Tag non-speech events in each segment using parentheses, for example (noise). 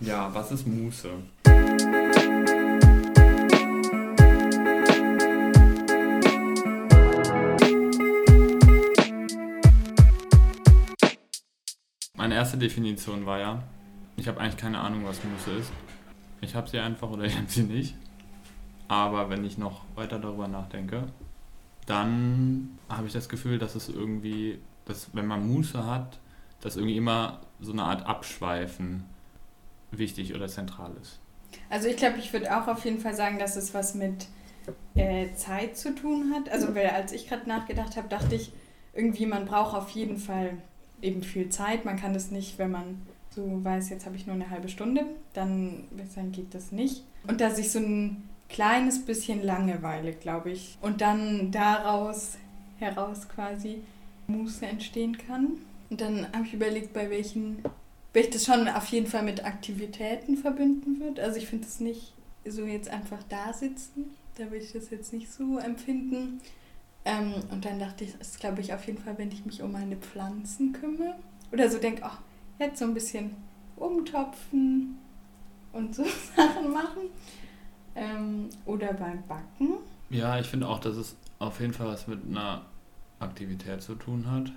Ja, was ist Muße? Meine erste Definition war ja, ich habe eigentlich keine Ahnung, was Muße ist. Ich habe sie einfach oder ich habe sie nicht. Aber wenn ich noch weiter darüber nachdenke, dann habe ich das Gefühl, dass es irgendwie, dass wenn man Muße hat, dass irgendwie immer so eine Art Abschweifen wichtig oder zentral ist. Also ich glaube, ich würde auch auf jeden Fall sagen, dass es was mit äh, Zeit zu tun hat. Also weil als ich gerade nachgedacht habe, dachte ich irgendwie, man braucht auf jeden Fall eben viel Zeit. Man kann das nicht, wenn man so weiß, jetzt habe ich nur eine halbe Stunde, dann, dann geht das nicht. Und dass ich so ein kleines bisschen Langeweile, glaube ich, und dann daraus heraus quasi Muße entstehen kann. Und dann habe ich überlegt, bei welchen, weil ich das schon auf jeden Fall mit Aktivitäten verbinden würde. Also ich finde es nicht so jetzt einfach da sitzen, da würde ich das jetzt nicht so empfinden. Ähm, und dann dachte ich, das glaube ich auf jeden Fall, wenn ich mich um meine Pflanzen kümmere. Oder so denke, ach, jetzt so ein bisschen umtopfen und so (laughs) Sachen machen. Ähm, oder beim Backen. Ja, ich finde auch, dass es auf jeden Fall was mit einer Aktivität zu tun hat.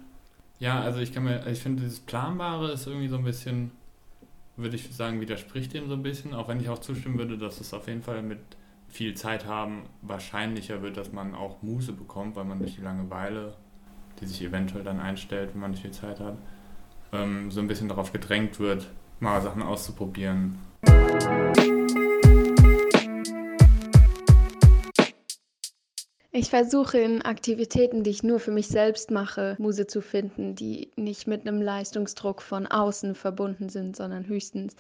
Ja, also ich kann mir, ich finde dieses Planbare ist irgendwie so ein bisschen, würde ich sagen, widerspricht dem so ein bisschen, auch wenn ich auch zustimmen würde, dass es auf jeden Fall mit viel Zeit haben wahrscheinlicher wird, dass man auch Muße bekommt, weil man durch die Langeweile, die sich eventuell dann einstellt, wenn man nicht viel Zeit hat, ähm, so ein bisschen darauf gedrängt wird, mal Sachen auszuprobieren. Ich versuche in Aktivitäten, die ich nur für mich selbst mache, Muse zu finden, die nicht mit einem Leistungsdruck von außen verbunden sind, sondern höchstens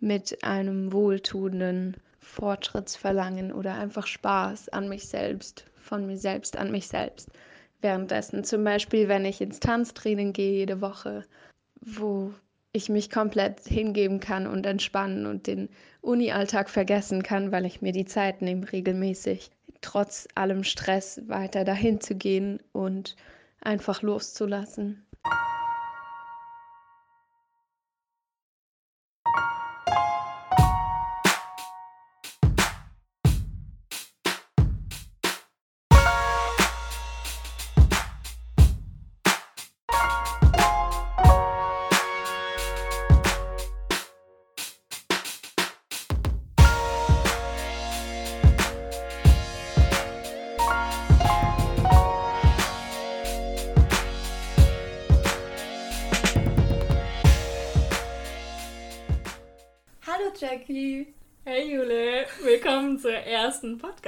mit einem wohltuenden Fortschrittsverlangen oder einfach Spaß an mich selbst, von mir selbst an mich selbst. Währenddessen zum Beispiel, wenn ich ins Tanztraining gehe jede Woche, wo ich mich komplett hingeben kann und entspannen und den Uni-Alltag vergessen kann, weil ich mir die Zeit nehme, regelmäßig trotz allem Stress weiter dahin zu gehen und einfach loszulassen.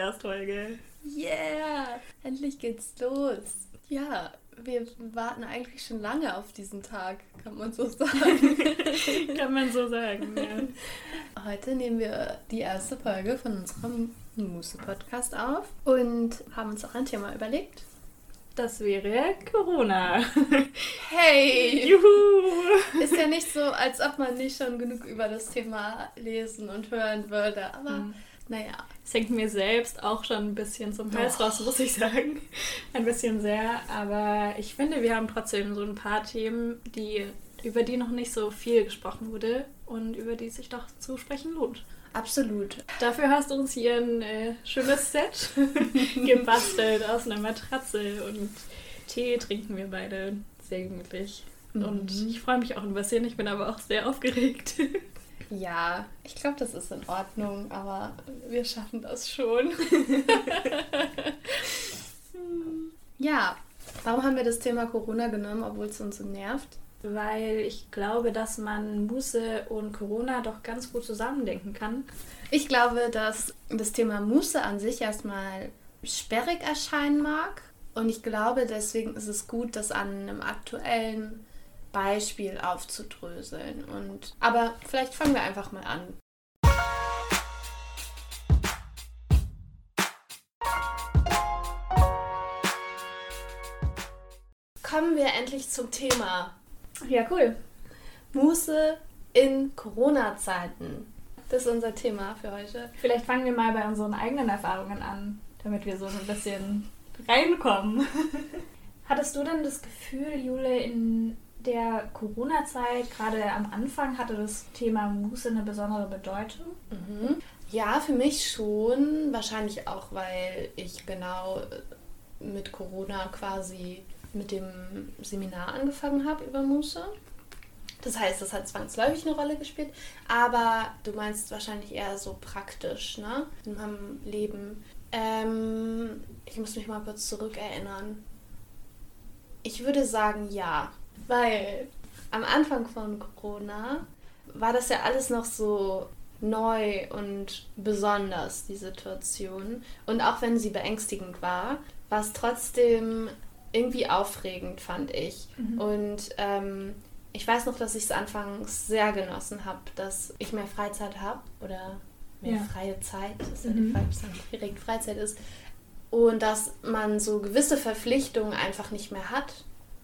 Podcast-Folge. Yeah, endlich geht's los. Ja, wir warten eigentlich schon lange auf diesen Tag, kann man so (laughs) sagen. kann man so sagen, ja. Heute nehmen wir die erste Folge von unserem Muße-Podcast auf und haben uns auch ein Thema überlegt. Das wäre Corona. Hey! Juhu! Ist ja nicht so, als ob man nicht schon genug über das Thema lesen und hören würde, aber mhm. Naja. Es hängt mir selbst auch schon ein bisschen zum Hals raus, muss ich sagen. Ein bisschen sehr, aber ich finde, wir haben trotzdem so ein paar Themen, die, über die noch nicht so viel gesprochen wurde und über die sich doch zu sprechen lohnt. Absolut. Dafür hast du uns hier ein äh, schönes Set (laughs) gebastelt aus einer Matratze und Tee trinken wir beide sehr gemütlich. Mhm. Und ich freue mich auch ein bisschen, ich bin aber auch sehr aufgeregt. Ja, ich glaube, das ist in Ordnung, aber wir schaffen das schon. (laughs) ja, warum haben wir das Thema Corona genommen, obwohl es uns so nervt? weil ich glaube, dass man Muße und Corona doch ganz gut zusammendenken kann. Ich glaube, dass das Thema Muße an sich erstmal sperrig erscheinen mag. Und ich glaube, deswegen ist es gut, das an einem aktuellen Beispiel aufzudröseln. Und, aber vielleicht fangen wir einfach mal an. Kommen wir endlich zum Thema. Ja, cool. Muße in Corona-Zeiten. Das ist unser Thema für heute. Vielleicht fangen wir mal bei unseren eigenen Erfahrungen an, damit wir so ein bisschen reinkommen. (laughs) Hattest du denn das Gefühl, Jule, in der Corona-Zeit, gerade am Anfang, hatte das Thema Muße eine besondere Bedeutung? Mhm. Ja, für mich schon. Wahrscheinlich auch, weil ich genau mit Corona quasi mit dem Seminar angefangen habe über Muße. Das heißt, das hat zwangsläufig eine Rolle gespielt. Aber du meinst wahrscheinlich eher so praktisch, ne? In meinem Leben. Ähm, ich muss mich mal kurz zurückerinnern. Ich würde sagen ja. Weil am Anfang von Corona war das ja alles noch so neu und besonders, die Situation. Und auch wenn sie beängstigend war, war es trotzdem irgendwie aufregend, fand ich. Mhm. Und ähm, ich weiß noch, dass ich es anfangs sehr genossen habe, dass ich mehr Freizeit habe oder mehr ja. freie Zeit, das ist ja mhm. die Frage, ob es direkt Freizeit ist. Und dass man so gewisse Verpflichtungen einfach nicht mehr hat.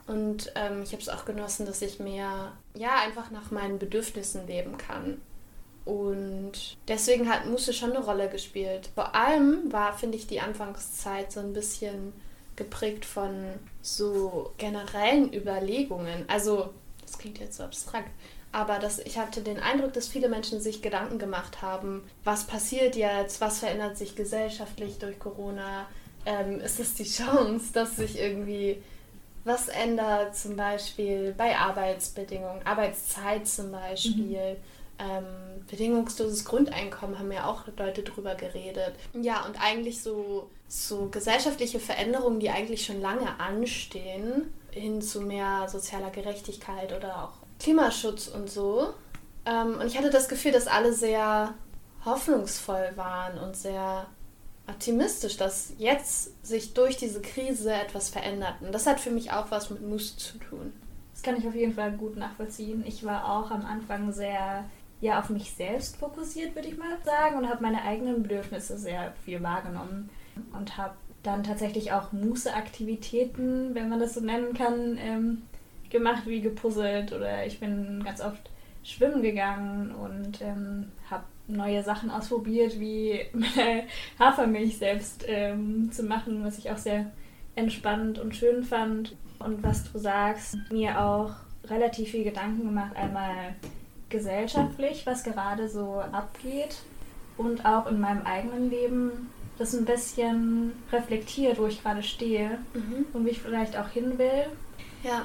Und ähm, ich habe es auch genossen, dass ich mehr, ja, einfach nach meinen Bedürfnissen leben kann. Und deswegen hat Muße schon eine Rolle gespielt. Vor allem war, finde ich, die Anfangszeit so ein bisschen geprägt von so generellen Überlegungen. Also, das klingt jetzt so abstrakt, aber das, ich hatte den Eindruck, dass viele Menschen sich Gedanken gemacht haben, was passiert jetzt, was verändert sich gesellschaftlich durch Corona, ähm, ist es die Chance, dass sich irgendwie was ändert, zum Beispiel bei Arbeitsbedingungen, Arbeitszeit zum Beispiel. Mhm ähm, bedingungsloses Grundeinkommen haben ja auch Leute drüber geredet. Ja, und eigentlich so, so gesellschaftliche Veränderungen, die eigentlich schon lange anstehen, hin zu mehr sozialer Gerechtigkeit oder auch Klimaschutz und so. Ähm, und ich hatte das Gefühl, dass alle sehr hoffnungsvoll waren und sehr optimistisch, dass jetzt sich durch diese Krise etwas verändert. Und das hat für mich auch was mit Mut zu tun. Das kann ich auf jeden Fall gut nachvollziehen. Ich war auch am Anfang sehr ja auf mich selbst fokussiert, würde ich mal sagen, und habe meine eigenen Bedürfnisse sehr viel wahrgenommen und habe dann tatsächlich auch Muße-Aktivitäten, wenn man das so nennen kann, ähm, gemacht, wie gepuzzelt oder ich bin ganz oft schwimmen gegangen und ähm, habe neue Sachen ausprobiert, wie (laughs) meine Hafermilch selbst ähm, zu machen, was ich auch sehr entspannend und schön fand. Und was du sagst, mir auch relativ viel Gedanken gemacht, einmal gesellschaftlich, was gerade so abgeht und auch in meinem eigenen Leben das ein bisschen reflektiert, wo ich gerade stehe mhm. und wie ich vielleicht auch hin will. Ja.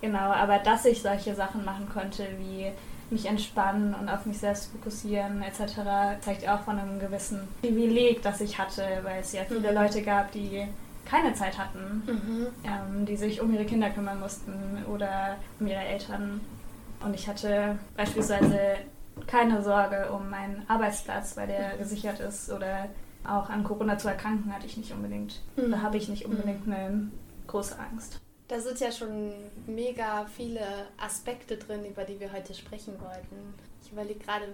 Genau, aber dass ich solche Sachen machen konnte, wie mich entspannen und auf mich selbst fokussieren etc., zeigt auch von einem gewissen Privileg, das ich hatte, weil es ja viele mhm. Leute gab, die keine Zeit hatten, mhm. ähm, die sich um ihre Kinder kümmern mussten oder um ihre Eltern und ich hatte beispielsweise keine Sorge um meinen Arbeitsplatz, weil der gesichert ist oder auch an Corona zu erkranken hatte ich nicht unbedingt. Mhm. Da habe ich nicht unbedingt mhm. eine große Angst. Da sind ja schon mega viele Aspekte drin, über die wir heute sprechen wollten. Ich überlege gerade,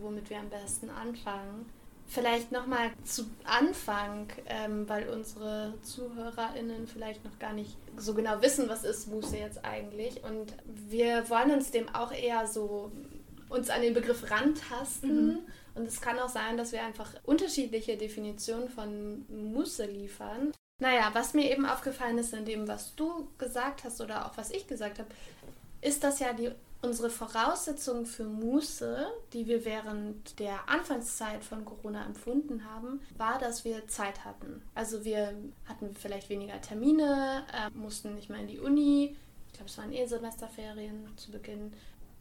womit wir am besten anfangen. Vielleicht nochmal zu Anfang, ähm, weil unsere ZuhörerInnen vielleicht noch gar nicht so genau wissen, was ist Muße jetzt eigentlich. Und wir wollen uns dem auch eher so uns an den Begriff rantasten. Mhm. Und es kann auch sein, dass wir einfach unterschiedliche Definitionen von Muße liefern. Naja, was mir eben aufgefallen ist in dem, was du gesagt hast oder auch was ich gesagt habe, ist, dass ja die Unsere Voraussetzung für Muße, die wir während der Anfangszeit von Corona empfunden haben, war, dass wir Zeit hatten. Also wir hatten vielleicht weniger Termine, äh, mussten nicht mehr in die Uni. Ich glaube, es waren eh Semesterferien zu Beginn.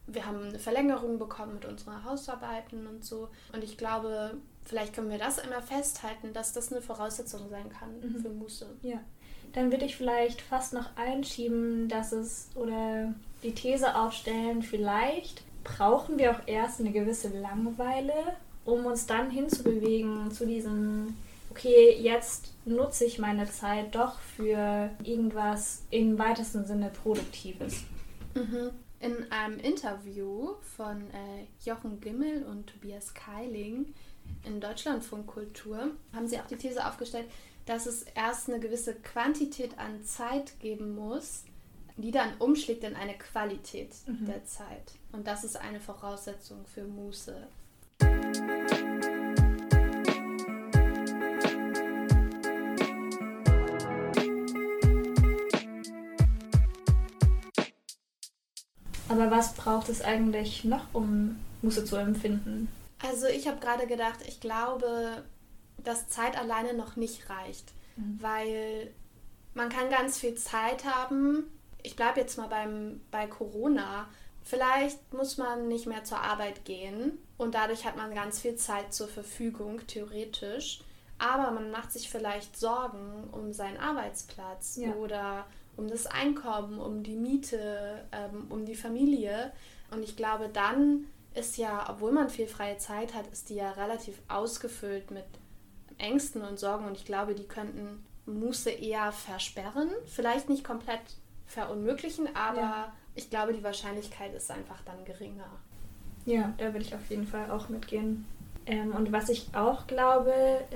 Wir haben eine Verlängerung bekommen mit unseren Hausarbeiten und so. Und ich glaube, vielleicht können wir das einmal festhalten, dass das eine Voraussetzung sein kann mhm. für Muße. Ja. Dann würde ich vielleicht fast noch einschieben, dass es oder die These aufstellen, vielleicht brauchen wir auch erst eine gewisse Langeweile, um uns dann hinzubewegen zu diesem, okay, jetzt nutze ich meine Zeit doch für irgendwas im weitesten Sinne Produktives. Mhm. In einem Interview von äh, Jochen Gimmel und Tobias Keiling in Deutschlandfunk Kultur haben sie auch die These aufgestellt, dass es erst eine gewisse Quantität an Zeit geben muss, die dann umschlägt in eine Qualität mhm. der Zeit. Und das ist eine Voraussetzung für Muße. Aber was braucht es eigentlich noch, um Muße zu empfinden? Also ich habe gerade gedacht, ich glaube, dass Zeit alleine noch nicht reicht, mhm. weil man kann ganz viel Zeit haben. Ich bleibe jetzt mal beim, bei Corona. Vielleicht muss man nicht mehr zur Arbeit gehen und dadurch hat man ganz viel Zeit zur Verfügung, theoretisch. Aber man macht sich vielleicht Sorgen um seinen Arbeitsplatz ja. oder um das Einkommen, um die Miete, ähm, um die Familie. Und ich glaube, dann ist ja, obwohl man viel freie Zeit hat, ist die ja relativ ausgefüllt mit Ängsten und Sorgen. Und ich glaube, die könnten Muße eher versperren. Vielleicht nicht komplett verunmöglichen, aber ja. ich glaube, die Wahrscheinlichkeit ist einfach dann geringer. Ja, da will ich auf jeden Fall auch mitgehen. Ähm, und was ich auch glaube,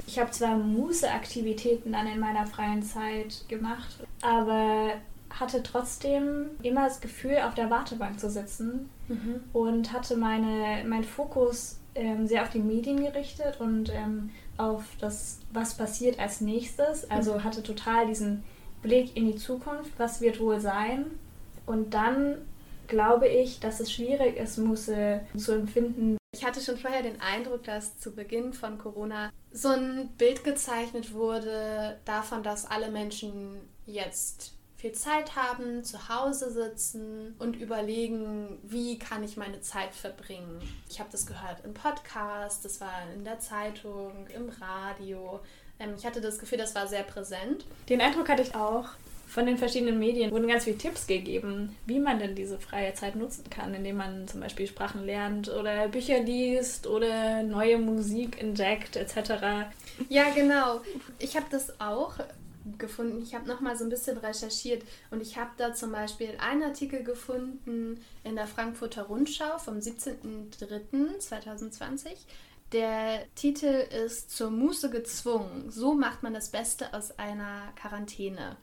ich habe zwar Muße-Aktivitäten dann in meiner freien Zeit gemacht, aber hatte trotzdem immer das Gefühl, auf der Wartebank zu sitzen mhm. und hatte meine, meinen Fokus ähm, sehr auf die Medien gerichtet und ähm, auf das, was passiert als nächstes. Also mhm. hatte total diesen Blick in die Zukunft, was wird wohl sein. Und dann glaube ich, dass es schwierig ist, Muße zu empfinden. Ich hatte schon vorher den Eindruck, dass zu Beginn von Corona so ein Bild gezeichnet wurde davon, dass alle Menschen jetzt viel Zeit haben, zu Hause sitzen und überlegen, wie kann ich meine Zeit verbringen. Ich habe das gehört im Podcast, das war in der Zeitung, im Radio. Ähm, ich hatte das Gefühl, das war sehr präsent. Den Eindruck hatte ich auch. Von den verschiedenen Medien wurden ganz viele Tipps gegeben, wie man denn diese freie Zeit nutzen kann, indem man zum Beispiel Sprachen lernt oder Bücher liest oder neue Musik entdeckt etc. Ja, genau. Ich habe das auch gefunden. Ich habe nochmal so ein bisschen recherchiert und ich habe da zum Beispiel einen Artikel gefunden in der Frankfurter Rundschau vom 17.03.2020. Der Titel ist Zur Muße gezwungen. So macht man das Beste aus einer Quarantäne.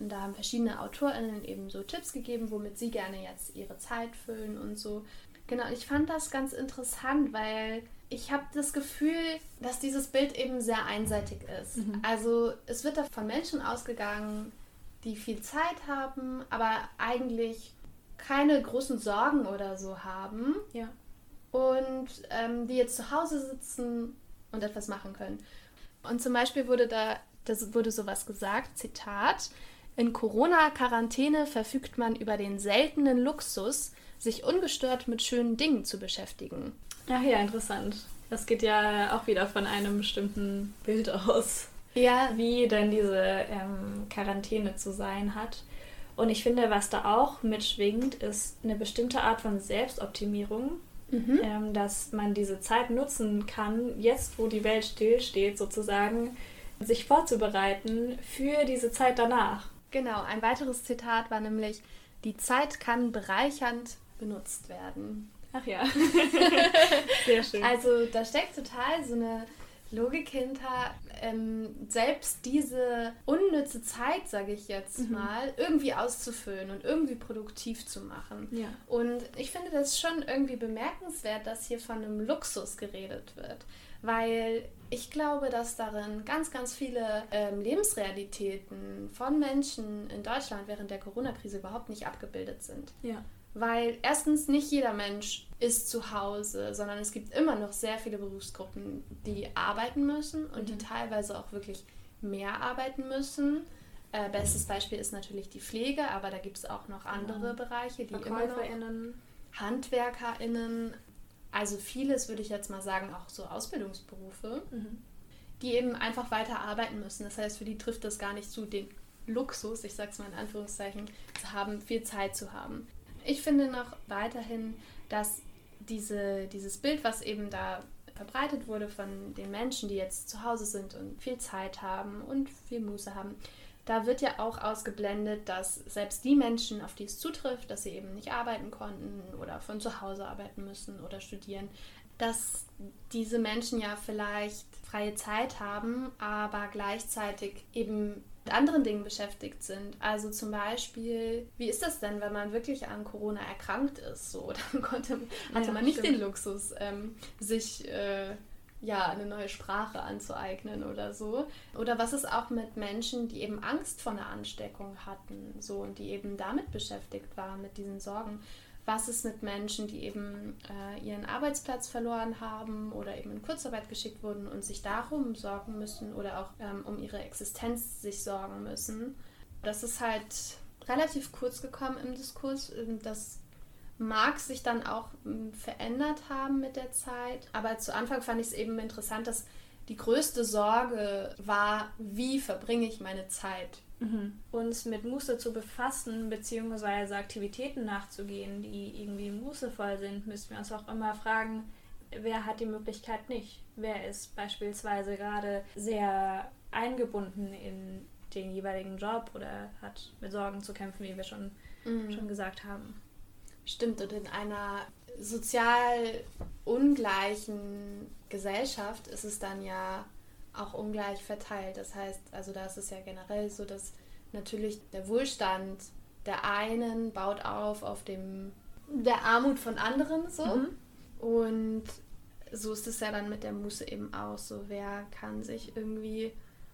Und da haben verschiedene AutorInnen eben so Tipps gegeben, womit sie gerne jetzt ihre Zeit füllen und so. Genau, ich fand das ganz interessant, weil ich habe das Gefühl, dass dieses Bild eben sehr einseitig ist. Mhm. Also es wird da von Menschen ausgegangen, die viel Zeit haben, aber eigentlich keine großen Sorgen oder so haben. Ja. Und ähm, die jetzt zu Hause sitzen und etwas machen können. Und zum Beispiel wurde da, das wurde sowas gesagt, Zitat, in Corona-Quarantäne verfügt man über den seltenen Luxus, sich ungestört mit schönen Dingen zu beschäftigen. Ach ja, interessant. Das geht ja auch wieder von einem bestimmten Bild aus. Ja. Wie denn diese ähm, Quarantäne zu sein hat. Und ich finde, was da auch mitschwingt, ist eine bestimmte Art von Selbstoptimierung. Mhm. Ähm, dass man diese Zeit nutzen kann, jetzt wo die Welt stillsteht, sozusagen, sich vorzubereiten für diese Zeit danach. Genau, ein weiteres Zitat war nämlich, die Zeit kann bereichernd benutzt werden. Ach ja. (laughs) Sehr schön. Also da steckt total so eine Logik hinter, ähm, selbst diese unnütze Zeit, sage ich jetzt mhm. mal, irgendwie auszufüllen und irgendwie produktiv zu machen. Ja. Und ich finde das schon irgendwie bemerkenswert, dass hier von einem Luxus geredet wird, weil ich glaube, dass darin ganz, ganz viele ähm, Lebensrealitäten von Menschen in Deutschland während der Corona-Krise überhaupt nicht abgebildet sind. Ja. Weil erstens nicht jeder Mensch ist zu Hause, sondern es gibt immer noch sehr viele Berufsgruppen, die arbeiten müssen und mhm. die teilweise auch wirklich mehr arbeiten müssen. Äh, bestes Beispiel ist natürlich die Pflege, aber da gibt es auch noch andere ja. Bereiche, die immer noch HandwerkerInnen, also vieles würde ich jetzt mal sagen, auch so Ausbildungsberufe, mhm. die eben einfach weiter arbeiten müssen. Das heißt, für die trifft das gar nicht zu, den Luxus, ich sag's mal in Anführungszeichen, zu haben, viel Zeit zu haben. Ich finde noch weiterhin, dass diese, dieses Bild, was eben da verbreitet wurde von den Menschen, die jetzt zu Hause sind und viel Zeit haben und viel Muße haben, da wird ja auch ausgeblendet, dass selbst die Menschen, auf die es zutrifft, dass sie eben nicht arbeiten konnten oder von zu Hause arbeiten müssen oder studieren, dass diese Menschen ja vielleicht freie Zeit haben, aber gleichzeitig eben anderen Dingen beschäftigt sind. Also zum Beispiel, wie ist das denn, wenn man wirklich an Corona erkrankt ist? So, (laughs) dann konnte, hatte ja, man nicht stimmt. den Luxus, ähm, sich äh, ja, eine neue Sprache anzueignen oder so. Oder was ist auch mit Menschen, die eben Angst vor einer Ansteckung hatten, so und die eben damit beschäftigt waren, mit diesen Sorgen. Was ist mit Menschen, die eben äh, ihren Arbeitsplatz verloren haben oder eben in Kurzarbeit geschickt wurden und sich darum sorgen müssen oder auch ähm, um ihre Existenz sich sorgen müssen. Das ist halt relativ kurz gekommen im Diskurs. Ähm, das mag sich dann auch ähm, verändert haben mit der Zeit. Aber zu Anfang fand ich es eben interessant, dass die größte Sorge war, wie verbringe ich meine Zeit? Mhm. Uns mit Muße zu befassen, beziehungsweise Aktivitäten nachzugehen, die irgendwie mußevoll sind, müssen wir uns auch immer fragen, wer hat die Möglichkeit nicht? Wer ist beispielsweise gerade sehr eingebunden in den jeweiligen Job oder hat mit Sorgen zu kämpfen, wie wir schon, mhm. schon gesagt haben? Stimmt, und in einer sozial ungleichen Gesellschaft ist es dann ja auch ungleich verteilt. Das heißt, also da ist es ja generell so, dass natürlich der Wohlstand der einen baut auf auf dem der Armut von anderen so mhm. und so ist es ja dann mit der Muße eben auch so. Wer kann sich irgendwie,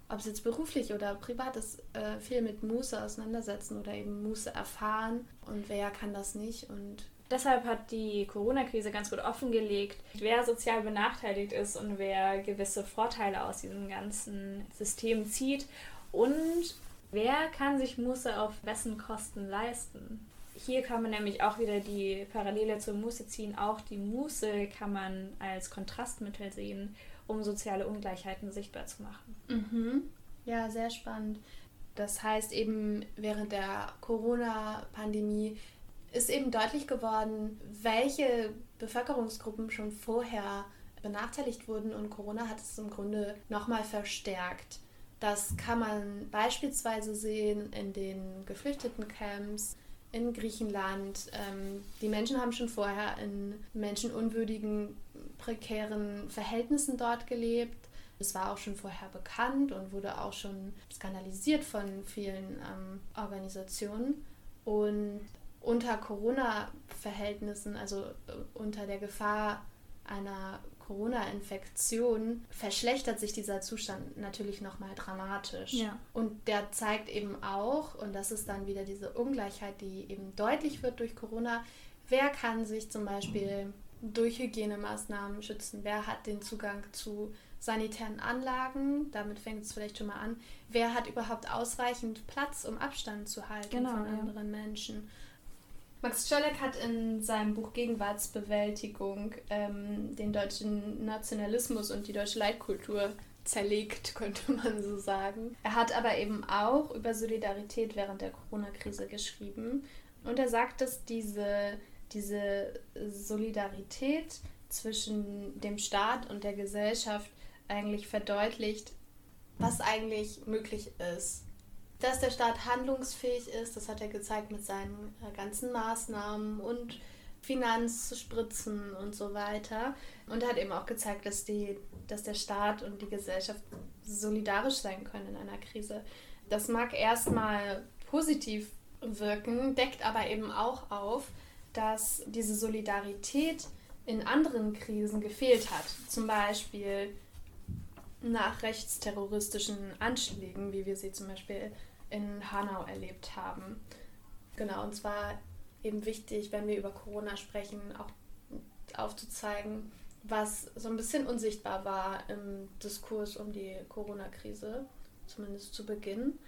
ob es jetzt beruflich oder privat ist, äh, viel mit Muße auseinandersetzen oder eben Muße erfahren und wer kann das nicht und Deshalb hat die Corona-Krise ganz gut offengelegt, wer sozial benachteiligt ist und wer gewisse Vorteile aus diesem ganzen System zieht und wer kann sich Muße auf wessen Kosten leisten. Hier kann man nämlich auch wieder die Parallele zur Muße ziehen. Auch die Muße kann man als Kontrastmittel sehen, um soziale Ungleichheiten sichtbar zu machen. Mhm. Ja, sehr spannend. Das heißt eben während der Corona-Pandemie ist eben deutlich geworden, welche Bevölkerungsgruppen schon vorher benachteiligt wurden und Corona hat es im Grunde nochmal verstärkt. Das kann man beispielsweise sehen in den Geflüchtetencamps in Griechenland. Ähm, die Menschen haben schon vorher in menschenunwürdigen, prekären Verhältnissen dort gelebt. Es war auch schon vorher bekannt und wurde auch schon skandalisiert von vielen ähm, Organisationen. Und unter Corona-Verhältnissen, also äh, unter der Gefahr einer Corona-Infektion, verschlechtert sich dieser Zustand natürlich nochmal dramatisch. Ja. Und der zeigt eben auch, und das ist dann wieder diese Ungleichheit, die eben deutlich wird durch Corona, wer kann sich zum Beispiel durch Hygienemaßnahmen schützen, wer hat den Zugang zu sanitären Anlagen, damit fängt es vielleicht schon mal an, wer hat überhaupt ausreichend Platz, um Abstand zu halten genau, von ja. anderen Menschen. Max Czolek hat in seinem Buch Gegenwartsbewältigung ähm, den deutschen Nationalismus und die deutsche Leitkultur zerlegt, (laughs) könnte man so sagen. Er hat aber eben auch über Solidarität während der Corona-Krise geschrieben. Und er sagt, dass diese, diese Solidarität zwischen dem Staat und der Gesellschaft eigentlich verdeutlicht, was eigentlich möglich ist dass der Staat handlungsfähig ist. Das hat er gezeigt mit seinen äh, ganzen Maßnahmen und Finanzspritzen und so weiter. Und er hat eben auch gezeigt, dass, die, dass der Staat und die Gesellschaft solidarisch sein können in einer Krise. Das mag erstmal positiv wirken, deckt aber eben auch auf, dass diese Solidarität in anderen Krisen gefehlt hat. Zum Beispiel nach rechtsterroristischen Anschlägen, wie wir sie zum Beispiel in Hanau erlebt haben. Genau, und zwar eben wichtig, wenn wir über Corona sprechen, auch aufzuzeigen, was so ein bisschen unsichtbar war im Diskurs um die Corona-Krise, zumindest zu Beginn.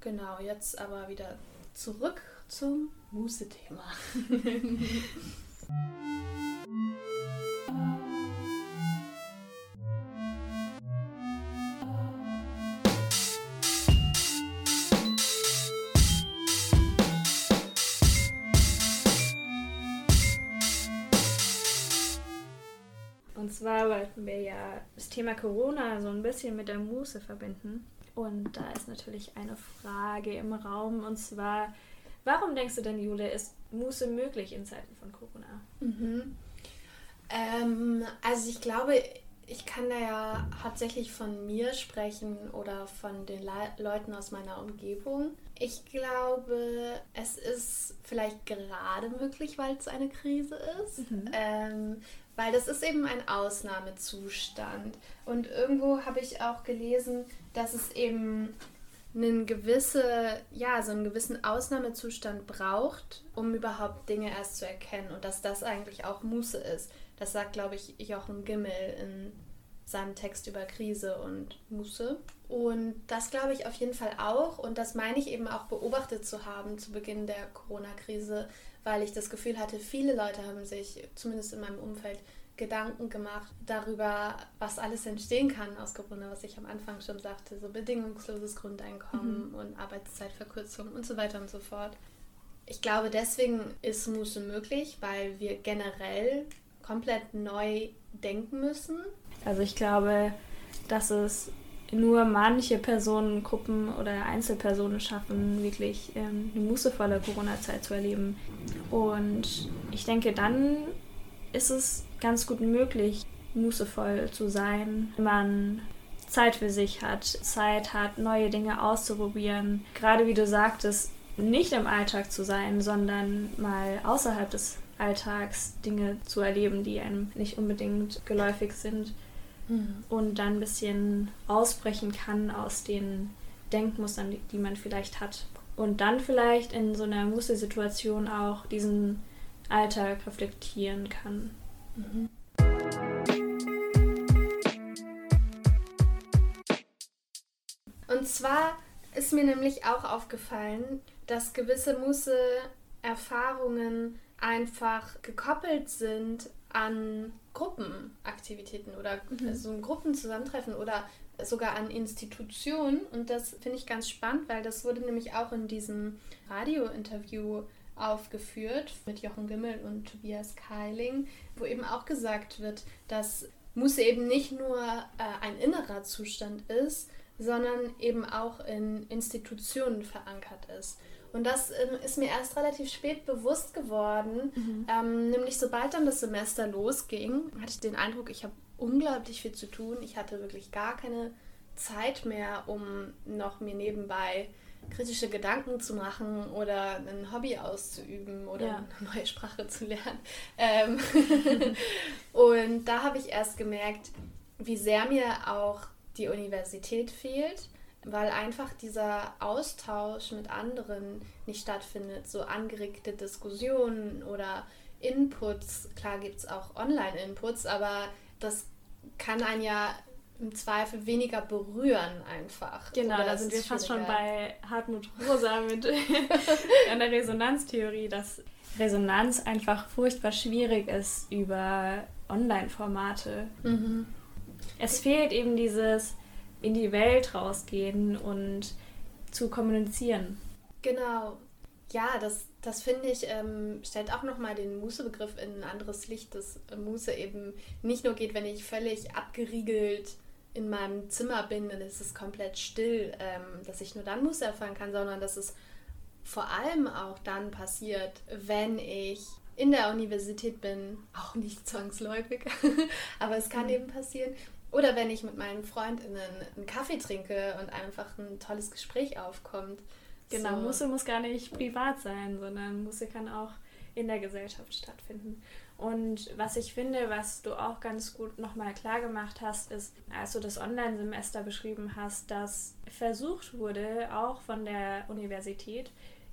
Genau, jetzt aber wieder zurück zum (laughs) (laughs) Muße-Thema. zwar wollten wir ja das Thema Corona so ein bisschen mit der Muße verbinden. Und da ist natürlich eine Frage im Raum und zwar, warum denkst du denn, Jule, ist Muße möglich in Zeiten von Corona? Mhm. Ähm, also ich glaube, ich kann da ja hauptsächlich von mir sprechen oder von den Le Leuten aus meiner Umgebung. Ich glaube, es ist vielleicht gerade möglich, weil es eine Krise ist. Mhm. Ähm, weil das ist eben ein Ausnahmezustand. Und irgendwo habe ich auch gelesen, dass es eben einen gewisse, ja, so einen gewissen Ausnahmezustand braucht, um überhaupt Dinge erst zu erkennen und dass das eigentlich auch Muße ist. Das sagt, glaube ich, Jochen Gimmel in seinem Text über Krise und Muße. Und das glaube ich auf jeden Fall auch. Und das meine ich eben auch beobachtet zu haben zu Beginn der Corona-Krise, weil ich das Gefühl hatte, viele Leute haben sich, zumindest in meinem Umfeld, Gedanken gemacht darüber, was alles entstehen kann aus Corona, was ich am Anfang schon sagte, so bedingungsloses Grundeinkommen mhm. und Arbeitszeitverkürzung und so weiter und so fort. Ich glaube, deswegen ist Muße möglich, weil wir generell komplett neu denken müssen. Also ich glaube, dass es nur manche Personengruppen oder Einzelpersonen schaffen, wirklich ähm, eine mußevolle Corona-Zeit zu erleben. Und ich denke, dann ist es ganz gut möglich, mußevoll zu sein, wenn man Zeit für sich hat, Zeit hat, neue Dinge auszuprobieren. Gerade wie du sagtest, nicht im Alltag zu sein, sondern mal außerhalb des Alltags Dinge zu erleben, die einem nicht unbedingt geläufig sind. Mhm. Und dann ein bisschen ausbrechen kann aus den Denkmustern, die man vielleicht hat. Und dann vielleicht in so einer Mustersituation auch diesen Alltag reflektieren kann. Mhm. Und zwar ist mir nämlich auch aufgefallen, dass gewisse Musse-Erfahrungen einfach gekoppelt sind an Gruppenaktivitäten oder mhm. so ein Gruppenzusammentreffen oder sogar an Institutionen. Und das finde ich ganz spannend, weil das wurde nämlich auch in diesem Radiointerview aufgeführt mit Jochen Gimmel und Tobias Keiling, wo eben auch gesagt wird, dass Musse eben nicht nur äh, ein innerer Zustand ist, sondern eben auch in Institutionen verankert ist. Und das ähm, ist mir erst relativ spät bewusst geworden. Mhm. Ähm, nämlich sobald dann das Semester losging, hatte ich den Eindruck, ich habe unglaublich viel zu tun. Ich hatte wirklich gar keine Zeit mehr, um noch mir nebenbei kritische Gedanken zu machen oder ein Hobby auszuüben oder ja. eine neue Sprache zu lernen. Ähm (laughs) und da habe ich erst gemerkt, wie sehr mir auch die Universität fehlt weil einfach dieser Austausch mit anderen nicht stattfindet. So angeregte Diskussionen oder Inputs. Klar gibt es auch Online-Inputs, aber das kann einen ja im Zweifel weniger berühren einfach. Genau, da sind wir fast schon bei Hartmut Rosa mit (laughs) einer Resonanztheorie, dass Resonanz einfach furchtbar schwierig ist über Online-Formate. Mhm. Es fehlt eben dieses in die Welt rausgehen und zu kommunizieren. Genau. Ja, das, das finde ich, ähm, stellt auch nochmal den Muße-Begriff in ein anderes Licht, dass Muße eben nicht nur geht, wenn ich völlig abgeriegelt in meinem Zimmer bin und es ist komplett still, ähm, dass ich nur dann Muße erfahren kann, sondern dass es vor allem auch dann passiert, wenn ich in der Universität bin, auch nicht zwangsläufig, (laughs) aber es kann mhm. eben passieren, oder wenn ich mit meinen Freundinnen einen Kaffee trinke und einfach ein tolles Gespräch aufkommt. Genau, so. Musse muss gar nicht privat sein, sondern Musse kann auch in der Gesellschaft stattfinden. Und was ich finde, was du auch ganz gut nochmal klar gemacht hast, ist, als du das Online-Semester beschrieben hast, dass versucht wurde, auch von der Universität,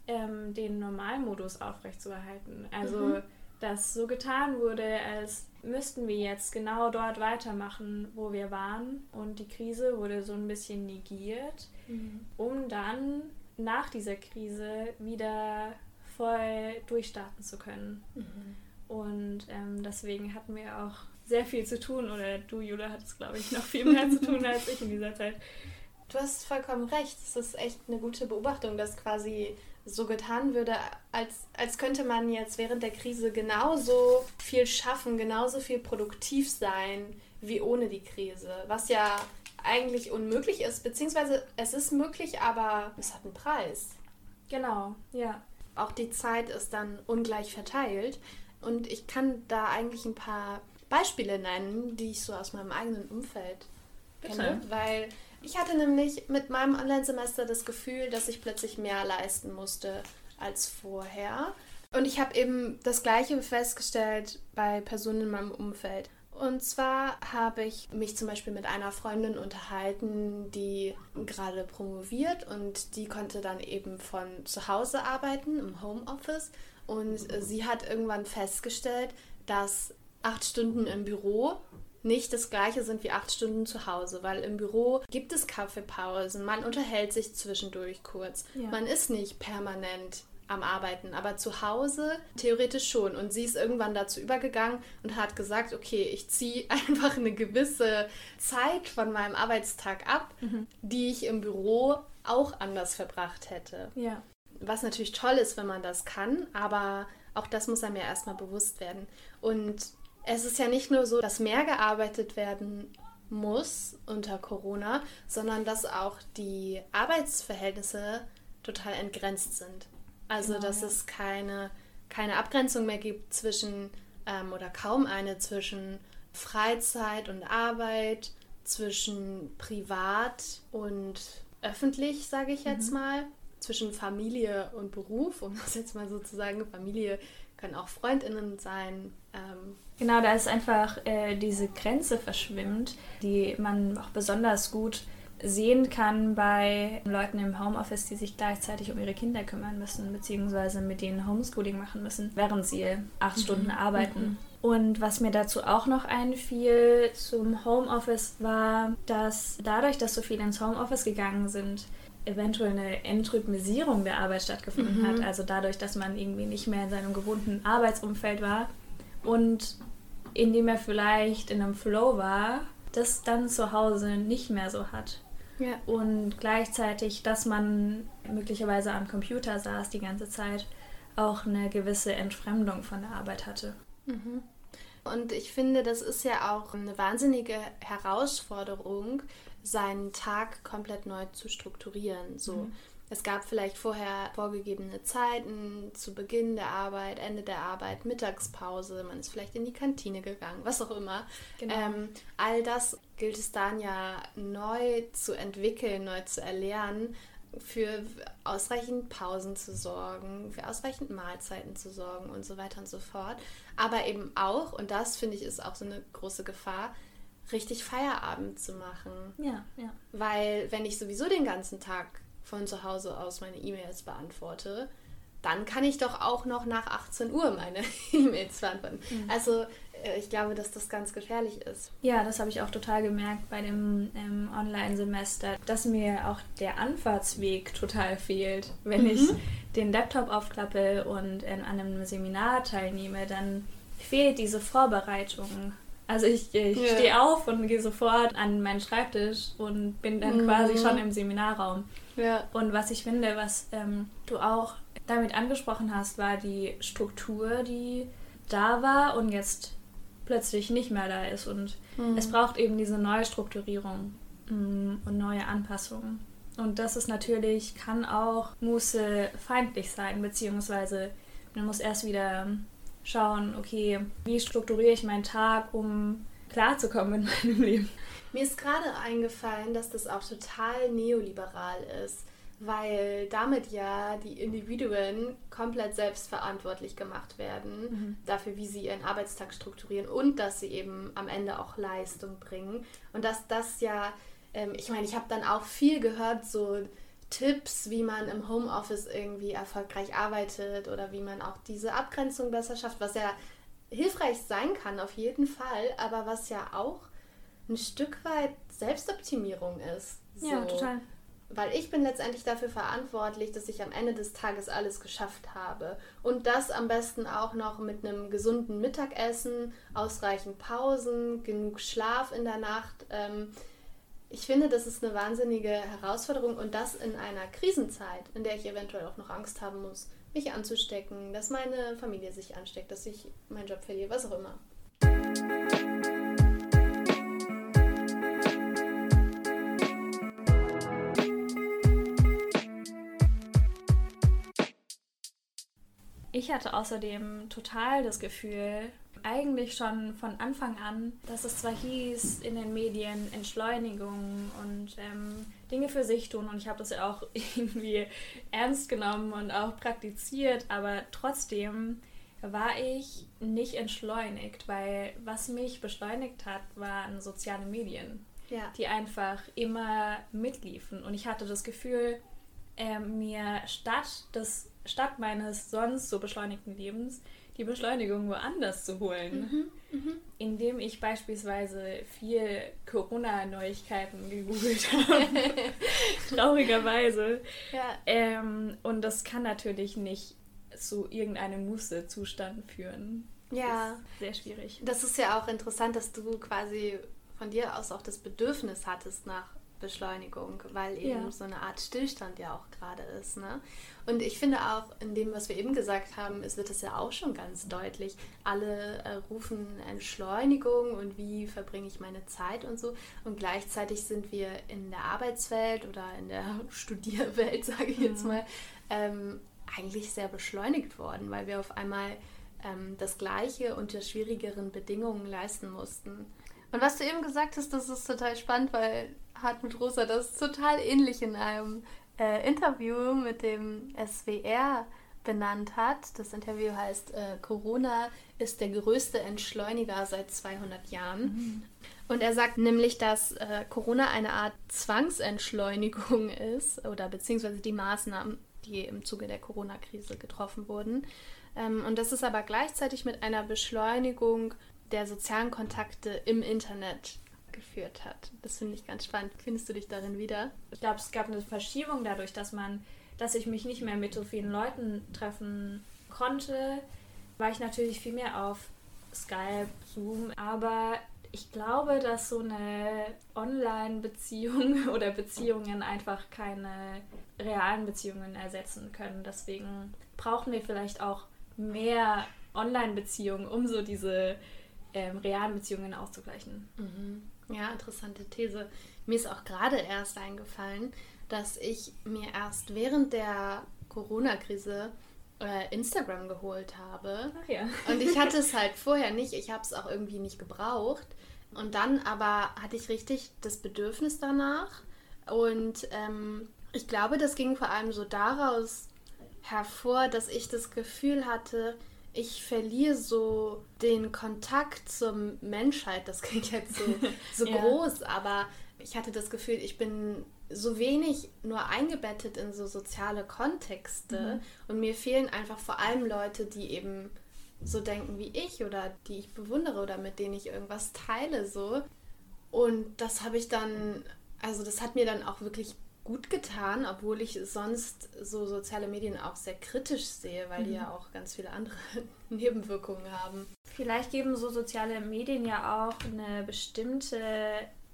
ähm, den Normalmodus aufrechtzuerhalten. Also, mhm. dass so getan wurde, als müssten wir jetzt genau dort weitermachen, wo wir waren. Und die Krise wurde so ein bisschen negiert, mhm. um dann nach dieser Krise wieder voll durchstarten zu können. Mhm. Und ähm, deswegen hatten wir auch sehr viel zu tun. Oder du, Jule, hattest, glaube ich, noch viel mehr zu tun als ich in dieser Zeit. Du hast vollkommen recht. Es ist echt eine gute Beobachtung, dass quasi so getan würde, als, als könnte man jetzt während der Krise genauso viel schaffen, genauso viel produktiv sein wie ohne die Krise. Was ja eigentlich unmöglich ist, beziehungsweise es ist möglich, aber es hat einen Preis. Genau, ja. Auch die Zeit ist dann ungleich verteilt. Und ich kann da eigentlich ein paar Beispiele nennen, die ich so aus meinem eigenen Umfeld Bitte. kenne. Weil ich hatte nämlich mit meinem Online-Semester das Gefühl, dass ich plötzlich mehr leisten musste als vorher. Und ich habe eben das Gleiche festgestellt bei Personen in meinem Umfeld. Und zwar habe ich mich zum Beispiel mit einer Freundin unterhalten, die gerade promoviert und die konnte dann eben von zu Hause arbeiten im Homeoffice. Und sie hat irgendwann festgestellt, dass acht Stunden im Büro nicht das gleiche sind wie acht Stunden zu Hause, weil im Büro gibt es Kaffeepausen, man unterhält sich zwischendurch kurz, ja. man ist nicht permanent am Arbeiten, aber zu Hause theoretisch schon. Und sie ist irgendwann dazu übergegangen und hat gesagt, okay, ich ziehe (laughs) einfach eine gewisse Zeit von meinem Arbeitstag ab, mhm. die ich im Büro auch anders verbracht hätte. Ja. Was natürlich toll ist, wenn man das kann, aber auch das muss einem ja erstmal bewusst werden. Und es ist ja nicht nur so, dass mehr gearbeitet werden muss unter Corona, sondern dass auch die Arbeitsverhältnisse total entgrenzt sind. Also, genau, dass ja. es keine, keine Abgrenzung mehr gibt zwischen, ähm, oder kaum eine zwischen Freizeit und Arbeit, zwischen privat und öffentlich, sage ich jetzt mhm. mal, zwischen Familie und Beruf, um das jetzt mal so zu sagen. Familie können auch Freundinnen sein. Ähm. Genau, da ist einfach äh, diese Grenze verschwimmt, die man auch besonders gut sehen kann bei Leuten im Homeoffice, die sich gleichzeitig um ihre Kinder kümmern müssen, beziehungsweise mit denen Homeschooling machen müssen, während sie acht mhm. Stunden arbeiten. Mhm. Und was mir dazu auch noch einfiel zum Homeoffice war, dass dadurch, dass so viele ins Homeoffice gegangen sind, eventuell eine Entrhythmisierung der Arbeit stattgefunden mhm. hat. Also dadurch, dass man irgendwie nicht mehr in seinem gewohnten Arbeitsumfeld war und indem er vielleicht in einem Flow war, das dann zu Hause nicht mehr so hat. Ja. Und gleichzeitig, dass man möglicherweise am Computer saß die ganze Zeit, auch eine gewisse Entfremdung von der Arbeit hatte. Mhm. Und ich finde, das ist ja auch eine wahnsinnige Herausforderung, seinen Tag komplett neu zu strukturieren. So. Mhm. Es gab vielleicht vorher vorgegebene Zeiten zu Beginn der Arbeit, Ende der Arbeit, Mittagspause, man ist vielleicht in die Kantine gegangen, was auch immer. Genau. Ähm, all das gilt es dann ja neu zu entwickeln, neu zu erlernen, für ausreichend Pausen zu sorgen, für ausreichend Mahlzeiten zu sorgen und so weiter und so fort. Aber eben auch, und das finde ich ist auch so eine große Gefahr, richtig Feierabend zu machen. Ja, ja. Weil wenn ich sowieso den ganzen Tag von zu Hause aus meine E-Mails beantworte, dann kann ich doch auch noch nach 18 Uhr meine (laughs) E-Mails beantworten. Mhm. Also äh, ich glaube, dass das ganz gefährlich ist. Ja, das habe ich auch total gemerkt bei dem ähm, Online-Semester, dass mir auch der Anfahrtsweg total fehlt. Wenn mhm. ich den Laptop aufklappe und in einem Seminar teilnehme, dann fehlt diese Vorbereitung. Also ich, ich ja. stehe auf und gehe sofort an meinen Schreibtisch und bin dann mhm. quasi schon im Seminarraum. Ja. Und was ich finde, was ähm, du auch damit angesprochen hast, war die Struktur, die da war und jetzt plötzlich nicht mehr da ist. Und mhm. es braucht eben diese neue Strukturierung mm, und neue Anpassungen. Und das ist natürlich, kann auch Muße feindlich sein, beziehungsweise man muss erst wieder schauen, okay, wie strukturiere ich meinen Tag, um klarzukommen in meinem (laughs) Leben. Mir ist gerade eingefallen, dass das auch total neoliberal ist, weil damit ja die Individuen komplett selbstverantwortlich gemacht werden mhm. dafür, wie sie ihren Arbeitstag strukturieren und dass sie eben am Ende auch Leistung bringen. Und dass das ja, ähm, ich meine, ich habe dann auch viel gehört, so Tipps, wie man im Homeoffice irgendwie erfolgreich arbeitet oder wie man auch diese Abgrenzung besser schafft, was ja hilfreich sein kann auf jeden Fall, aber was ja auch ein Stück weit Selbstoptimierung ist. So. Ja, total. Weil ich bin letztendlich dafür verantwortlich, dass ich am Ende des Tages alles geschafft habe. Und das am besten auch noch mit einem gesunden Mittagessen, ausreichend Pausen, genug Schlaf in der Nacht. Ähm, ich finde, das ist eine wahnsinnige Herausforderung und das in einer Krisenzeit, in der ich eventuell auch noch Angst haben muss, mich anzustecken, dass meine Familie sich ansteckt, dass ich meinen Job verliere, was auch immer. Ich hatte außerdem total das Gefühl, eigentlich schon von Anfang an, dass es zwar hieß in den Medien Entschleunigung und ähm, Dinge für sich tun und ich habe das ja auch (laughs) irgendwie ernst genommen und auch praktiziert, aber trotzdem war ich nicht entschleunigt, weil was mich beschleunigt hat, waren soziale Medien, Ja. die einfach immer mitliefen. Und ich hatte das Gefühl, äh, mir statt, des, statt meines sonst so beschleunigten Lebens die Beschleunigung woanders zu holen, indem ich beispielsweise viel Corona-Neuigkeiten gegoogelt habe. (laughs) Traurigerweise. Ja. Ähm, und das kann natürlich nicht zu irgendeinem Muße-Zustand führen. Ja. Sehr schwierig. Das ist ja auch interessant, dass du quasi von dir aus auch das Bedürfnis hattest nach Beschleunigung, weil eben Ja. so eine Art Stillstand ja auch gerade ist. Ne? Und ich finde auch in dem, was wir eben gesagt haben, es wird es ja auch schon ganz deutlich. Alle äh, rufen Entschleunigung und wie verbringe ich meine Zeit und so. Und gleichzeitig sind wir in der Arbeitswelt oder in der (laughs) Studierwelt, (laughs) sage ich jetzt mal, ähm, eigentlich sehr beschleunigt worden, weil wir auf einmal ähm, das Gleiche unter schwierigeren Bedingungen leisten mussten. Und was du eben gesagt hast, das ist total spannend, weil Hartmut Rosa das total ähnlich in einem äh, Interview mit dem SWR benannt hat. Das Interview heißt äh, Corona ist der größte Entschleuniger seit 200 Jahren. Und er sagt nämlich, dass äh, Corona eine Art Zwangsentschleunigung (laughs) ist oder beziehungsweise die Maßnahmen, die im Zuge der Corona-Krise getroffen wurden. Ähm, und das ist aber gleichzeitig mit einer Beschleunigung der sozialen Kontakte im Internet geführt hat. Das finde ich ganz spannend. Findest du dich darin wieder? Ich glaube, es gab eine Verschiebung dadurch, dass man, dass ich mich nicht mehr mit so vielen Leuten treffen konnte, war ich natürlich viel mehr auf Skype, Zoom, aber ich glaube, dass so eine Online-Beziehung (laughs) oder Beziehungen einfach keine realen Beziehungen ersetzen können. Deswegen brauchen wir vielleicht auch mehr Online-Beziehungen, um so diese ähm, realen Beziehungen auszugleichen. Ja, interessante These. Mir ist auch gerade erst eingefallen, dass ich mir erst während der Corona-Krise äh, Instagram geholt habe. Ach ja. Und ich hatte es (laughs) halt vorher nicht. Ich habe es auch irgendwie nicht gebraucht. Und dann aber hatte ich richtig das Bedürfnis danach. Und ähm, ich glaube, das ging vor allem so daraus hervor, dass ich das Gefühl hatte, ich verliere so den Kontakt zur Menschheit. Das (laughs) klingt jetzt so, so Ja. groß, aber ich hatte das Gefühl, ich bin so wenig nur eingebettet in so soziale Kontexte und mir fehlen einfach vor allem Leute, die eben so denken wie ich oder die ich bewundere oder mit denen ich irgendwas teile so. Und das habe ich dann, also das hat mir dann auch wirklich gut getan, obwohl ich sonst so soziale Medien auch sehr kritisch sehe, weil die ja auch ganz viele andere (laughs) Nebenwirkungen haben. Vielleicht geben so soziale Medien ja auch eine bestimmte,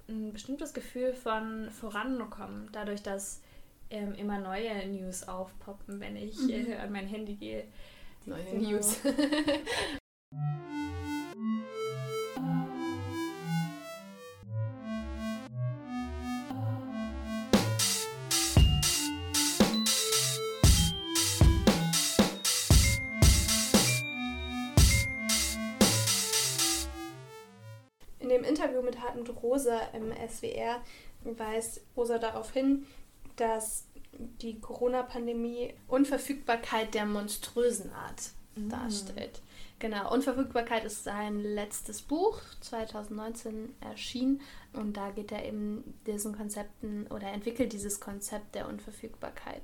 ein bestimmtes Gefühl von Vorankommen, dadurch, dass ähm, immer neue News aufpoppen, wenn ich äh, an mein Handy gehe. Neue Genau. News. (laughs) Interview mit Hartmut Rosa im SWR weist Rosa darauf hin, dass die Corona-Pandemie Unverfügbarkeit der monströsen Art darstellt. Genau, Unverfügbarkeit ist sein letztes Buch, 2019 erschienen und da geht er eben diesen Konzepten oder entwickelt dieses Konzept der Unverfügbarkeit.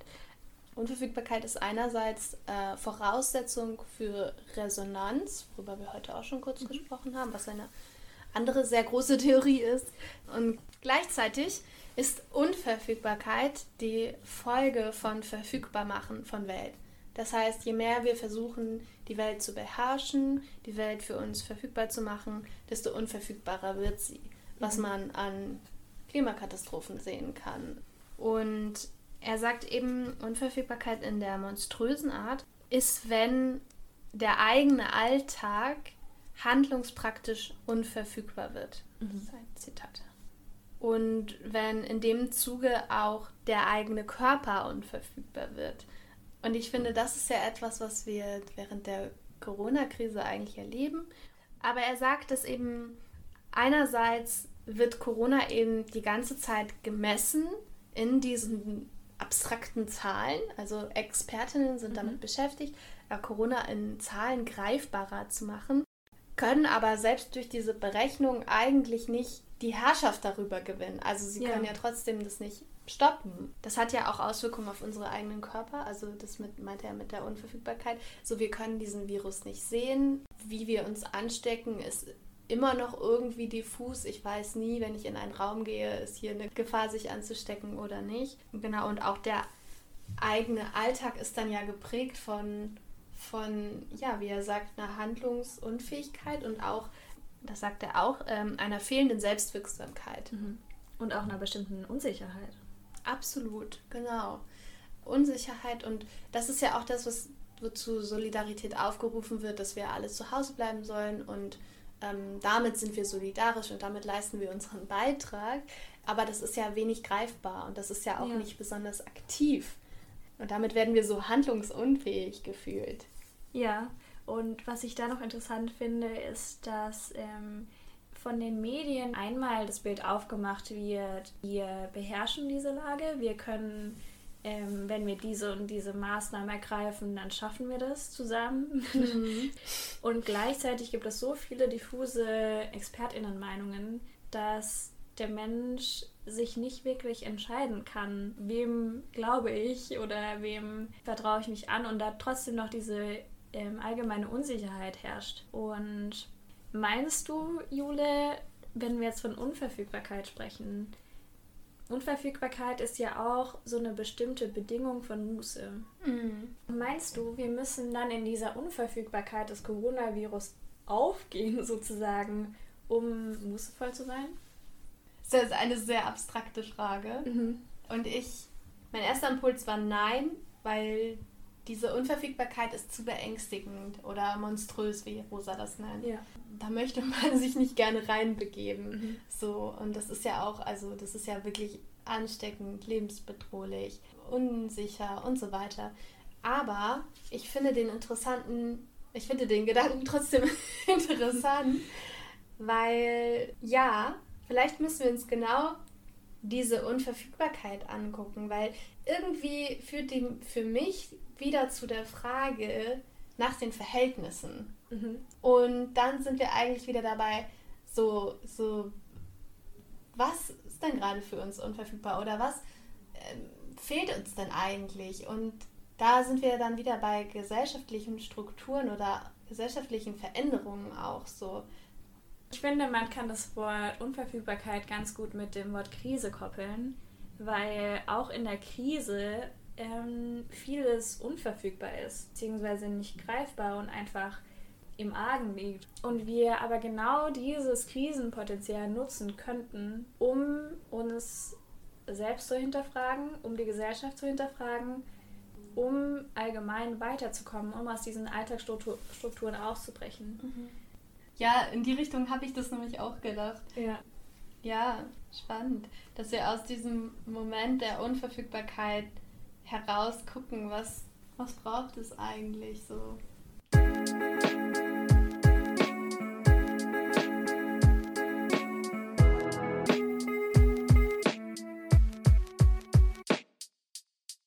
Unverfügbarkeit ist einerseits äh, Voraussetzung für Resonanz, worüber wir heute auch schon kurz gesprochen haben, was eine andere sehr große Theorie ist. Und gleichzeitig ist Unverfügbarkeit die Folge von Verfügbarmachen von Welt. Das heißt, je mehr wir versuchen, die Welt zu beherrschen, die Welt für uns verfügbar zu machen, desto unverfügbarer wird sie, was man an Klimakatastrophen sehen kann. Und er sagt eben, Unverfügbarkeit in der monströsen Art ist, wenn der eigene Alltag handlungspraktisch unverfügbar wird. Das ist ein Zitat. Und wenn in dem Zuge auch der eigene Körper unverfügbar wird. Und ich finde, das ist ja etwas, was wir während der Corona-Krise eigentlich erleben. Aber er sagt, dass eben einerseits wird Corona eben die ganze Zeit gemessen in diesen abstrakten Zahlen. Also Expertinnen sind damit beschäftigt. ja, Corona in Zahlen greifbarer zu machen, können aber selbst durch diese Berechnung eigentlich nicht die Herrschaft darüber gewinnen. Also sie Ja. können ja trotzdem das nicht stoppen. Das hat ja auch Auswirkungen auf unsere eigenen Körper. Also das mit, meinte er mit der Unverfügbarkeit. So, wir können diesen Virus nicht sehen. Wie wir uns anstecken, ist immer noch irgendwie diffus. Ich weiß nie, wenn ich in einen Raum gehe, ist hier eine Gefahr, sich anzustecken oder nicht. Genau, und auch der eigene Alltag ist dann ja geprägt von, von ja, wie er sagt, einer Handlungsunfähigkeit und auch, das sagt er auch, ähm, einer fehlenden Selbstwirksamkeit. Und auch einer bestimmten Unsicherheit. Absolut, genau. Unsicherheit und das ist ja auch das, was wozu Solidarität aufgerufen wird, dass wir alle zu Hause bleiben sollen und ähm, damit sind wir solidarisch und damit leisten wir unseren Beitrag. Aber das ist ja wenig greifbar und das ist ja auch Ja. nicht besonders aktiv. Und damit werden wir so handlungsunfähig gefühlt. Ja, und was ich da noch interessant finde, ist, dass ähm, von den Medien einmal das Bild aufgemacht wird, wir beherrschen diese Lage, wir können, ähm, wenn wir diese und diese Maßnahmen ergreifen, dann schaffen wir das zusammen. (laughs) und gleichzeitig gibt es so viele diffuse Expertinnenmeinungen, dass der Mensch sich nicht wirklich entscheiden kann, wem glaube ich oder wem vertraue ich mich an und da trotzdem noch diese ähm, allgemeine Unsicherheit herrscht. Und meinst du, Jule, wenn wir jetzt von Unverfügbarkeit sprechen, Unverfügbarkeit ist ja auch so eine bestimmte Bedingung von Muße. Meinst du, wir müssen dann in dieser Unverfügbarkeit des Coronavirus aufgehen, (laughs) sozusagen, um mußevoll zu sein? Das ist eine sehr abstrakte Frage. Und ich, mein erster Impuls war nein, weil diese Unverfügbarkeit ist zu beängstigend oder monströs, wie Rosa das nennt. Ja. Da möchte man (laughs) sich nicht gerne reinbegeben. So, und das ist ja auch, also das ist ja wirklich ansteckend, lebensbedrohlich, unsicher und so weiter. Aber ich finde den interessanten, ich finde den Gedanken (laughs) trotzdem (laughs) interessant, weil ja, vielleicht müssen wir uns genau diese Unverfügbarkeit angucken, weil irgendwie führt die für mich wieder zu der Frage nach den Verhältnissen. Und dann sind wir eigentlich wieder dabei, so, so, was ist denn gerade für uns unverfügbar oder was ähm, fehlt uns denn eigentlich? Und da sind wir dann wieder bei gesellschaftlichen Strukturen oder gesellschaftlichen Veränderungen auch so. Ich finde, man kann das Wort Unverfügbarkeit ganz gut mit dem Wort Krise koppeln, weil auch in der Krise ähm, vieles unverfügbar ist, beziehungsweise nicht greifbar und einfach im Argen liegt. Und wir aber genau dieses Krisenpotenzial nutzen könnten, um uns selbst zu hinterfragen, um die Gesellschaft zu hinterfragen, um allgemein weiterzukommen, um aus diesen Alltagsstrukturen auszubrechen. Ja, in die Richtung habe ich das nämlich auch gedacht. Ja. Ja, spannend, dass wir aus diesem Moment der Unverfügbarkeit heraus gucken, was, was braucht es eigentlich so.